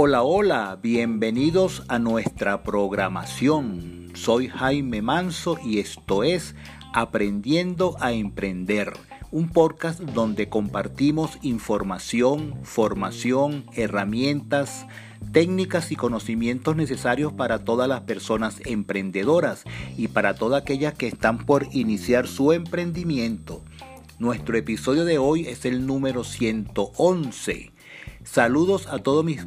Hola, hola, bienvenidos a nuestra programación. Soy Jaime Manso y esto es Aprendiendo a Emprender, un podcast donde compartimos información, formación, herramientas, técnicas y conocimientos necesarios para todas las personas emprendedoras y para todas aquellas que están por iniciar su emprendimiento. Nuestro episodio de hoy es el número 111. Saludos a todos mis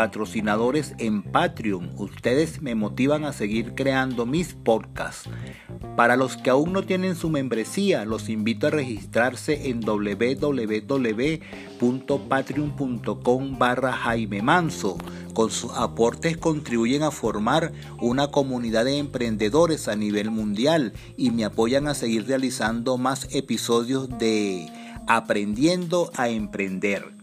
patrocinadores en Patreon. Ustedes me motivan a seguir creando mis podcasts. Para los que aún no tienen su membresía, los invito a registrarse en www.patreon.com barra Jaime Manso. Con sus aportes contribuyen a formar una comunidad de emprendedores a nivel mundial y me apoyan a seguir realizando más episodios de Aprendiendo a Emprender.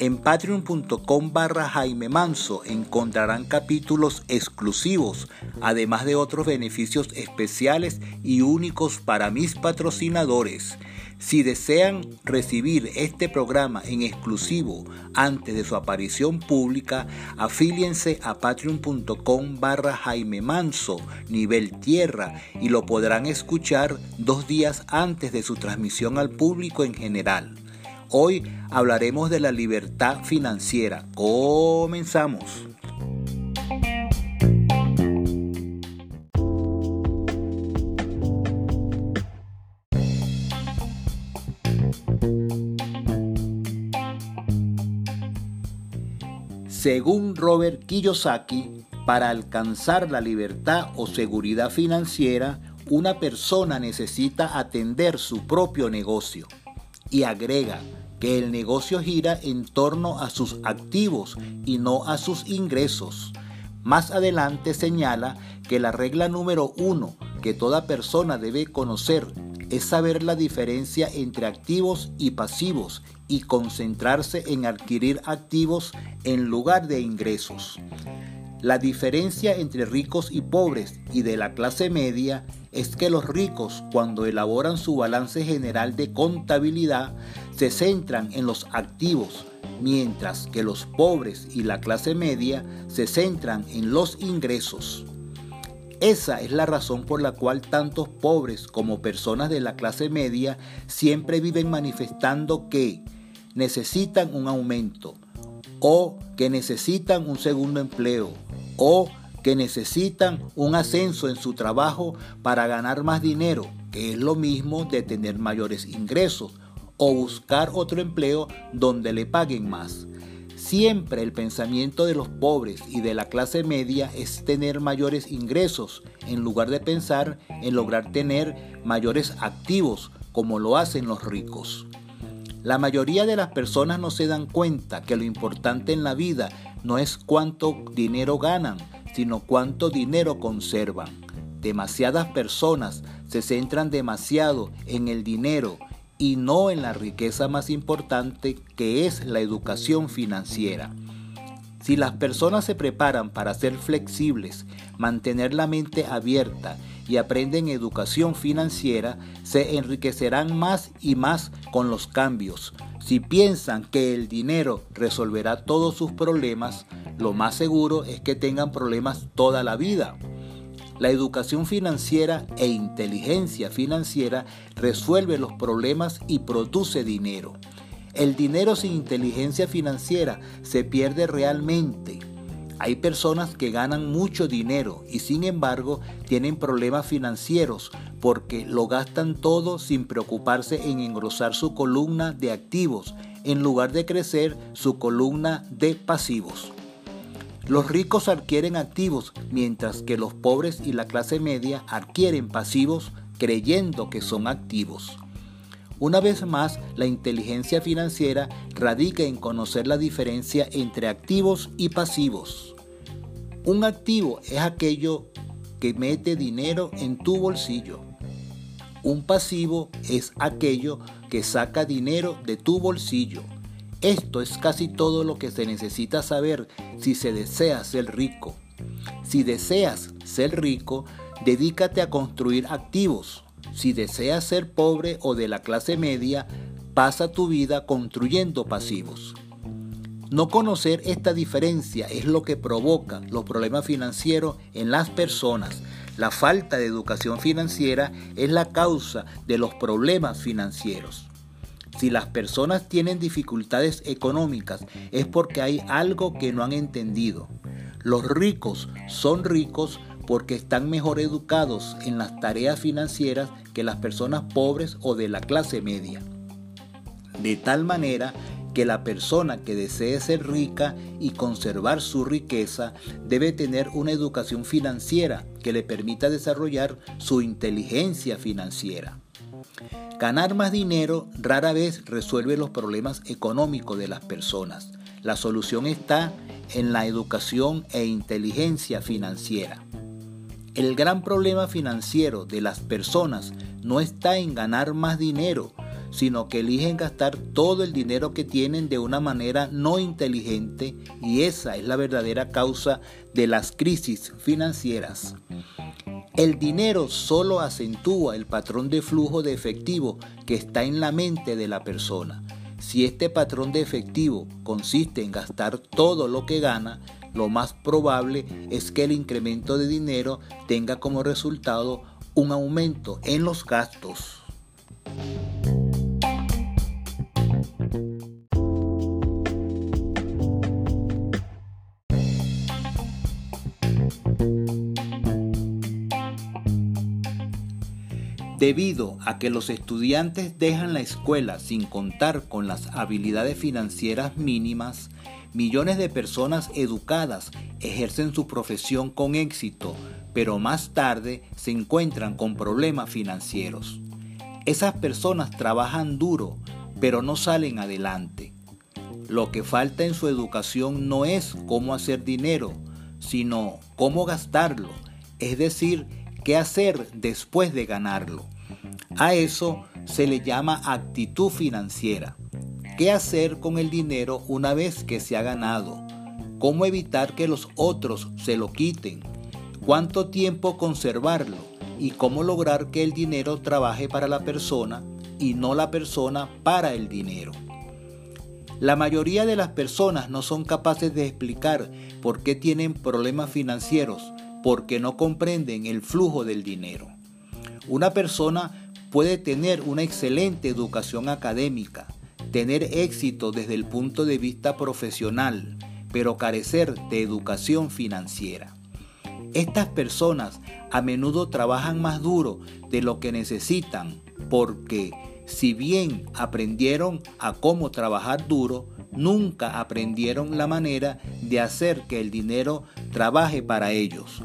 En patreon.com barra Jaime Manso encontrarán capítulos exclusivos, además de otros beneficios especiales y únicos para mis patrocinadores. Si desean recibir este programa en exclusivo antes de su aparición pública, afíliense a patreon.com barra Jaime Manso, nivel tierra, y lo podrán escuchar dos días antes de su transmisión al público en general. Hoy hablaremos de la libertad financiera. Comenzamos. Según Robert Kiyosaki, para alcanzar la libertad o seguridad financiera, una persona necesita atender su propio negocio. Y agrega, que el negocio gira en torno a sus activos y no a sus ingresos. Más adelante señala que la regla número uno que toda persona debe conocer es saber la diferencia entre activos y pasivos y concentrarse en adquirir activos en lugar de ingresos. La diferencia entre ricos y pobres y de la clase media es que los ricos cuando elaboran su balance general de contabilidad se centran en los activos, mientras que los pobres y la clase media se centran en los ingresos. Esa es la razón por la cual tantos pobres como personas de la clase media siempre viven manifestando que necesitan un aumento o que necesitan un segundo empleo o que necesitan un ascenso en su trabajo para ganar más dinero, que es lo mismo de tener mayores ingresos, o buscar otro empleo donde le paguen más. Siempre el pensamiento de los pobres y de la clase media es tener mayores ingresos, en lugar de pensar en lograr tener mayores activos, como lo hacen los ricos. La mayoría de las personas no se dan cuenta que lo importante en la vida no es cuánto dinero ganan, sino cuánto dinero conservan. Demasiadas personas se centran demasiado en el dinero y no en la riqueza más importante que es la educación financiera. Si las personas se preparan para ser flexibles, mantener la mente abierta y aprenden educación financiera, se enriquecerán más y más con los cambios. Si piensan que el dinero resolverá todos sus problemas, lo más seguro es que tengan problemas toda la vida. La educación financiera e inteligencia financiera resuelve los problemas y produce dinero. El dinero sin inteligencia financiera se pierde realmente. Hay personas que ganan mucho dinero y sin embargo tienen problemas financieros porque lo gastan todo sin preocuparse en engrosar su columna de activos en lugar de crecer su columna de pasivos. Los ricos adquieren activos mientras que los pobres y la clase media adquieren pasivos creyendo que son activos. Una vez más, la inteligencia financiera radica en conocer la diferencia entre activos y pasivos. Un activo es aquello que mete dinero en tu bolsillo. Un pasivo es aquello que saca dinero de tu bolsillo. Esto es casi todo lo que se necesita saber si se desea ser rico. Si deseas ser rico, dedícate a construir activos, si deseas ser pobre o de la clase media, pasa tu vida construyendo pasivos. No conocer esta diferencia es lo que provoca los problemas financieros en las personas. La falta de educación financiera es la causa de los problemas financieros. Si las personas tienen dificultades económicas es porque hay algo que no han entendido. Los ricos son ricos porque están mejor educados en las tareas financieras que las personas pobres o de la clase media. De tal manera que la persona que desee ser rica y conservar su riqueza debe tener una educación financiera que le permita desarrollar su inteligencia financiera. Ganar más dinero rara vez resuelve los problemas económicos de las personas. La solución está en la educación e inteligencia financiera. El gran problema financiero de las personas no está en ganar más dinero, sino que eligen gastar todo el dinero que tienen de una manera no inteligente y esa es la verdadera causa de las crisis financieras. El dinero solo acentúa el patrón de flujo de efectivo que está en la mente de la persona. Si este patrón de efectivo consiste en gastar todo lo que gana, lo más probable es que el incremento de dinero tenga como resultado un aumento en los gastos. Debido a que los estudiantes dejan la escuela sin contar con las habilidades financieras mínimas, millones de personas educadas ejercen su profesión con éxito, pero más tarde se encuentran con problemas financieros. Esas personas trabajan duro, pero no salen adelante. Lo que falta en su educación no es cómo hacer dinero, sino cómo gastarlo, es decir, qué hacer después de ganarlo. A eso se le llama actitud financiera. ¿Qué hacer con el dinero una vez que se ha ganado? ¿Cómo evitar que los otros se lo quiten? ¿Cuánto tiempo conservarlo? ¿Y cómo lograr que el dinero trabaje para la persona y no la persona para el dinero? La mayoría de las personas no son capaces de explicar por qué tienen problemas financieros, porque no comprenden el flujo del dinero. Una persona puede tener una excelente educación académica, tener éxito desde el punto de vista profesional, pero carecer de educación financiera. Estas personas a menudo trabajan más duro de lo que necesitan porque si bien aprendieron a cómo trabajar duro, nunca aprendieron la manera de hacer que el dinero trabaje para ellos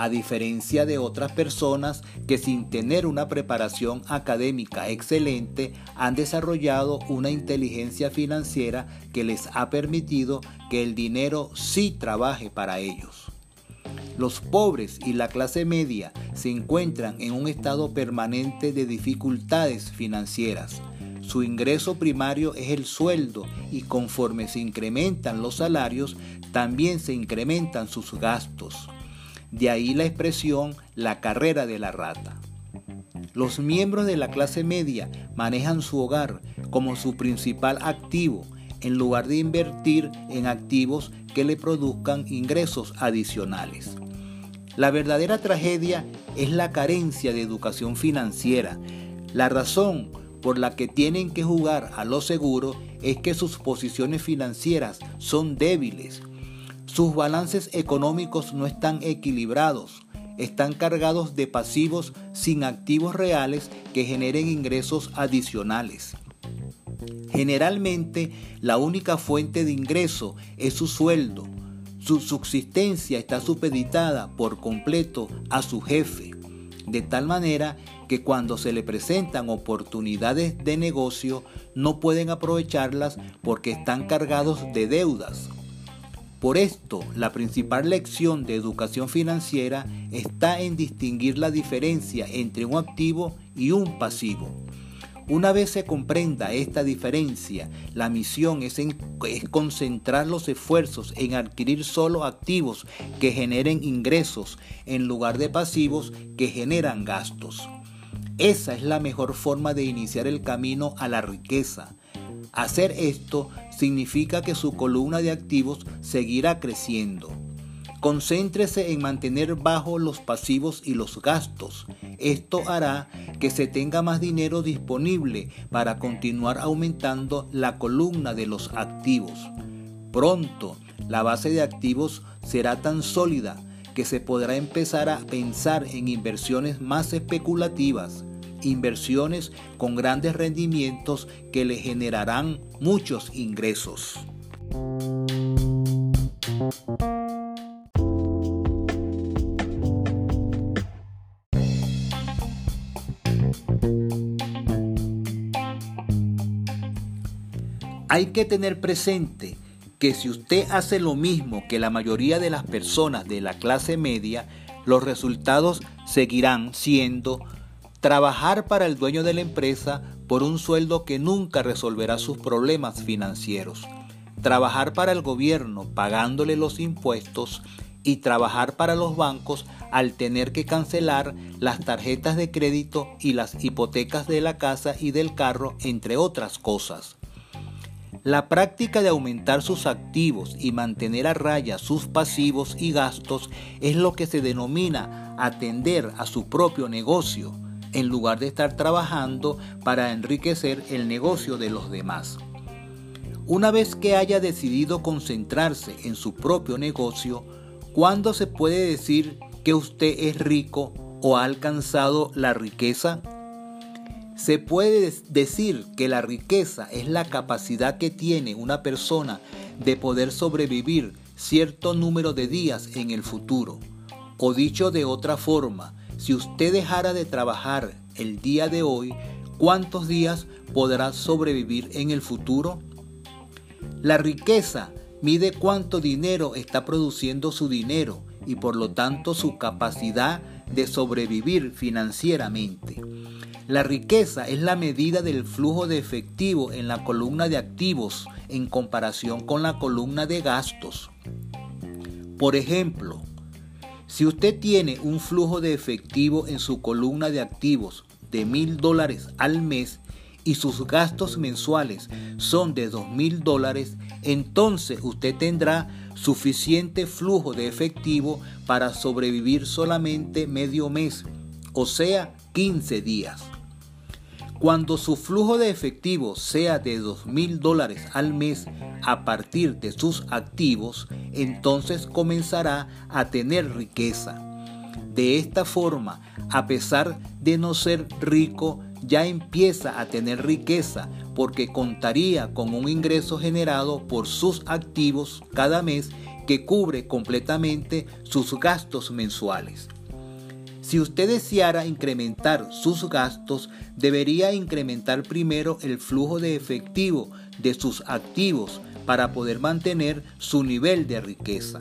a diferencia de otras personas que sin tener una preparación académica excelente han desarrollado una inteligencia financiera que les ha permitido que el dinero sí trabaje para ellos. Los pobres y la clase media se encuentran en un estado permanente de dificultades financieras. Su ingreso primario es el sueldo y conforme se incrementan los salarios, también se incrementan sus gastos. De ahí la expresión la carrera de la rata. Los miembros de la clase media manejan su hogar como su principal activo en lugar de invertir en activos que le produzcan ingresos adicionales. La verdadera tragedia es la carencia de educación financiera. La razón por la que tienen que jugar a lo seguro es que sus posiciones financieras son débiles sus balances económicos no están equilibrados, están cargados de pasivos sin activos reales que generen ingresos adicionales. Generalmente la única fuente de ingreso es su sueldo. Su subsistencia está supeditada por completo a su jefe, de tal manera que cuando se le presentan oportunidades de negocio no pueden aprovecharlas porque están cargados de deudas por esto, la principal lección de educación financiera está en distinguir la diferencia entre un activo y un pasivo. Una vez se comprenda esta diferencia, la misión es, concentrar los esfuerzos en adquirir solo activos que generen ingresos en lugar de pasivos que generan gastos. Esa es la mejor forma de iniciar el camino a la riqueza. Hacer esto significa que su columna de activos seguirá creciendo. Concéntrese en mantener bajo los pasivos y los gastos. Esto hará que se tenga más dinero disponible para continuar aumentando la columna de los activos. Pronto, la base de activos será tan sólida que se podrá empezar a pensar en inversiones más especulativas, inversiones con grandes rendimientos que le generarán muchos ingresos. Hay que tener presente que si usted hace lo mismo que la mayoría de las personas de la clase media, los resultados seguirán siendo trabajar para el dueño de la empresa por un sueldo que nunca resolverá sus problemas financieros, trabajar para el gobierno pagándole los impuestos y trabajar para los bancos al tener que cancelar las tarjetas de crédito y las hipotecas de la casa y del carro, entre otras cosas. La práctica de aumentar sus activos y mantener a raya sus pasivos y gastos es lo que se denomina atender a su propio negocio, en lugar de estar trabajando para enriquecer el negocio de los demás. Una vez que haya decidido concentrarse en su propio negocio, ¿cuándo se puede decir que usted es rico o ha alcanzado la riqueza? Se puede decir que la riqueza es la capacidad que tiene una persona de poder sobrevivir cierto número de días en el futuro. O dicho de otra forma, si usted dejara de trabajar el día de hoy, ¿cuántos días podrá sobrevivir en el futuro? La riqueza mide cuánto dinero está produciendo su dinero y por lo tanto su capacidad de sobrevivir financieramente. La riqueza es la medida del flujo de efectivo en la columna de activos en comparación con la columna de gastos. Por ejemplo, si usted tiene un flujo de efectivo en su columna de activos de mil dólares al mes y sus gastos mensuales son de dos mil dólares, entonces usted tendrá suficiente flujo de efectivo para sobrevivir solamente medio mes, o sea, 15 días. Cuando su flujo de efectivo sea de dos mil dólares al mes a partir de sus activos, entonces comenzará a tener riqueza. De esta forma, a pesar de no ser rico, ya empieza a tener riqueza porque contaría con un ingreso generado por sus activos cada mes que cubre completamente sus gastos mensuales. Si usted deseara incrementar sus gastos, debería incrementar primero el flujo de efectivo de sus activos para poder mantener su nivel de riqueza.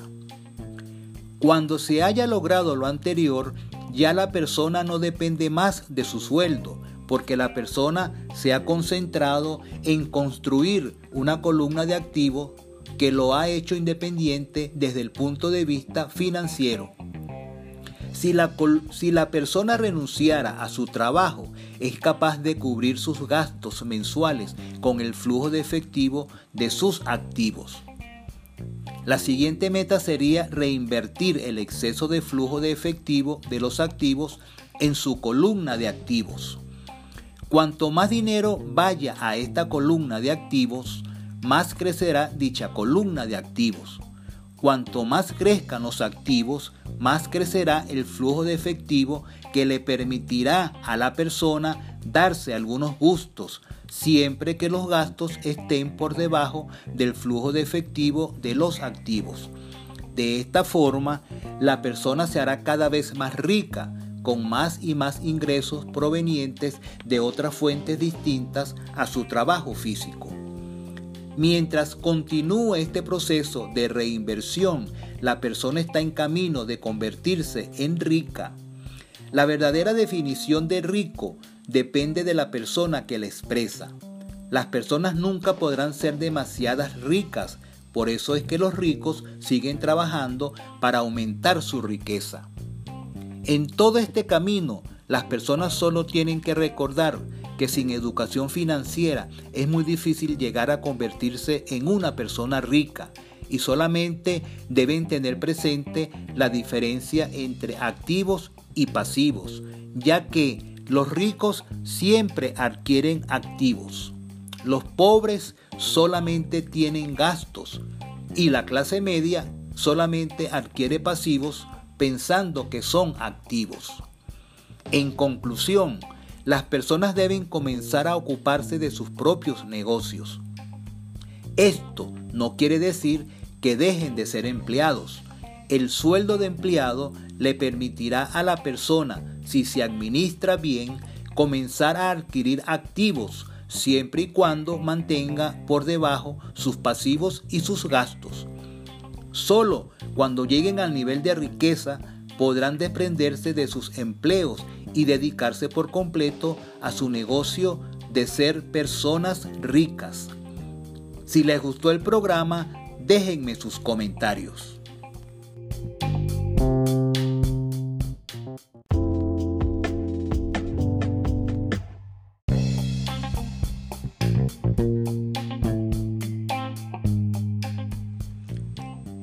Cuando se haya logrado lo anterior, ya la persona no depende más de su sueldo, porque la persona se ha concentrado en construir una columna de activos que lo ha hecho independiente desde el punto de vista financiero. Si la, persona renunciara a su trabajo, es capaz de cubrir sus gastos mensuales con el flujo de efectivo de sus activos. La siguiente meta sería reinvertir el exceso de flujo de efectivo de los activos en su columna de activos. Cuanto más dinero vaya a esta columna de activos, más crecerá dicha columna de activos. Cuanto más crezcan los activos, más crecerá el flujo de efectivo que le permitirá a la persona darse algunos gustos, siempre que los gastos estén por debajo del flujo de efectivo de los activos. De esta forma, la persona se hará cada vez más rica, con más y más ingresos provenientes de otras fuentes distintas a su trabajo físico. Mientras continúe este proceso de reinversión, la persona está en camino de convertirse en rica. La verdadera definición de rico depende de la persona que la expresa. Las personas nunca podrán ser demasiadas ricas, por eso es que los ricos siguen trabajando para aumentar su riqueza. En todo este camino, las personas solo tienen que recordar que sin educación financiera es muy difícil llegar a convertirse en una persona rica y solamente deben tener presente la diferencia entre activos y pasivos, ya que los ricos siempre adquieren activos. Los pobres solamente tienen gastos y la clase media solamente adquiere pasivos pensando que son activos. En conclusión, las personas deben comenzar a ocuparse de sus propios negocios. Esto no quiere decir que dejen de ser empleados. El sueldo de empleado le permitirá a la persona, si se administra bien, comenzar a adquirir activos siempre y cuando mantenga por debajo sus pasivos y sus gastos. Solo cuando lleguen al nivel de riqueza podrán desprenderse de sus empleos y dedicarse por completo a su negocio de ser personas ricas. Si les gustó el programa, déjenme sus comentarios.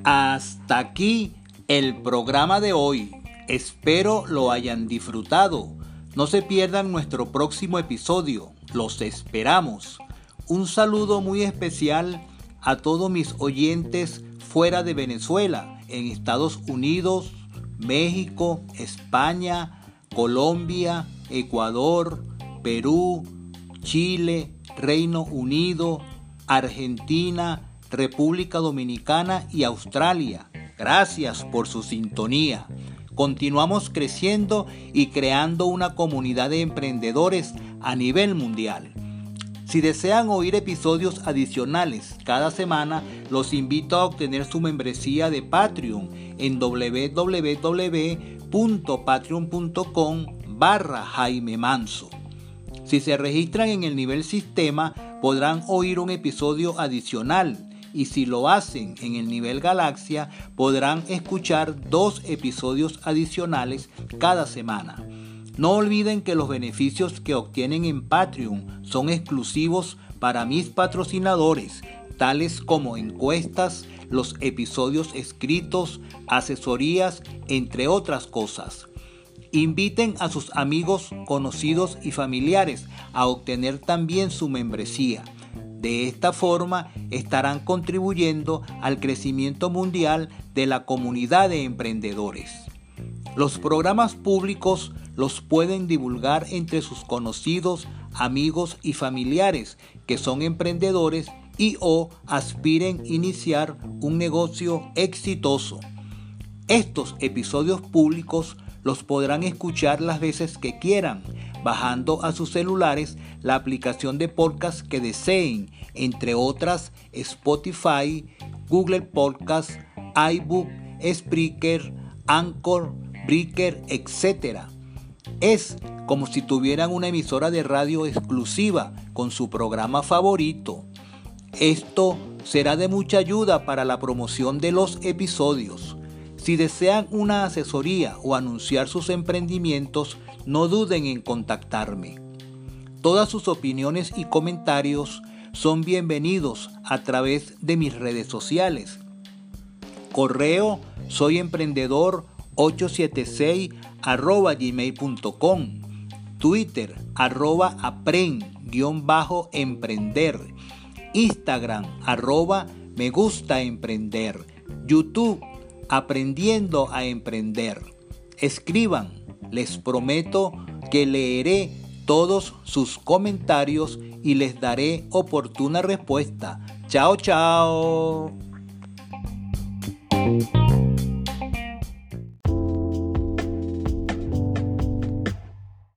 Hasta aquí el programa de hoy. Espero lo hayan disfrutado. No se pierdan nuestro próximo episodio. Los esperamos. Un saludo muy especial a todos mis oyentes fuera de Venezuela, en Estados Unidos, México, España, Colombia, Ecuador, Perú, Chile, Reino Unido, Argentina, República Dominicana y Australia. Gracias por su sintonía. Continuamos creciendo y creando una comunidad de emprendedores a nivel mundial. Si desean oír episodios adicionales cada semana, los invito a obtener su membresía de Patreon en www.patreon.com barra Jaime Manso. Si se registran en el nivel sistema, podrán oír un episodio adicional y si lo hacen en el nivel galaxia podrán escuchar dos episodios adicionales cada semana. No olviden que los beneficios que obtienen en Patreon son exclusivos para mis patrocinadores, tales como encuestas, los episodios escritos, asesorías, entre otras cosas. Inviten a sus amigos, conocidos y familiares a obtener también su membresía. De esta forma estarán contribuyendo al crecimiento mundial de la comunidad de emprendedores. Los programas públicos los pueden divulgar entre sus conocidos, amigos y familiares que son emprendedores y o aspiren iniciar un negocio exitoso. Estos episodios públicos los podrán escuchar las veces que quieran bajando a sus celulares la aplicación de podcast que deseen, entre otras Spotify, Google Podcast, iBook, Spreaker, Anchor, Breaker, etc. Es como si tuvieran una emisora de radio exclusiva con su programa favorito. Esto será de mucha ayuda para la promoción de los episodios. Si desean una asesoría o anunciar sus emprendimientos, no duden en contactarme. Todas sus opiniones y comentarios son bienvenidos a través de mis redes sociales. Correo soy emprendedor 876 arroba gmail.com Twitter arroba apren-emprender Instagram arroba me gusta emprender YouTube aprendiendo a emprender escriban les prometo que leeré todos sus comentarios y les daré oportuna respuesta. Chao, chao.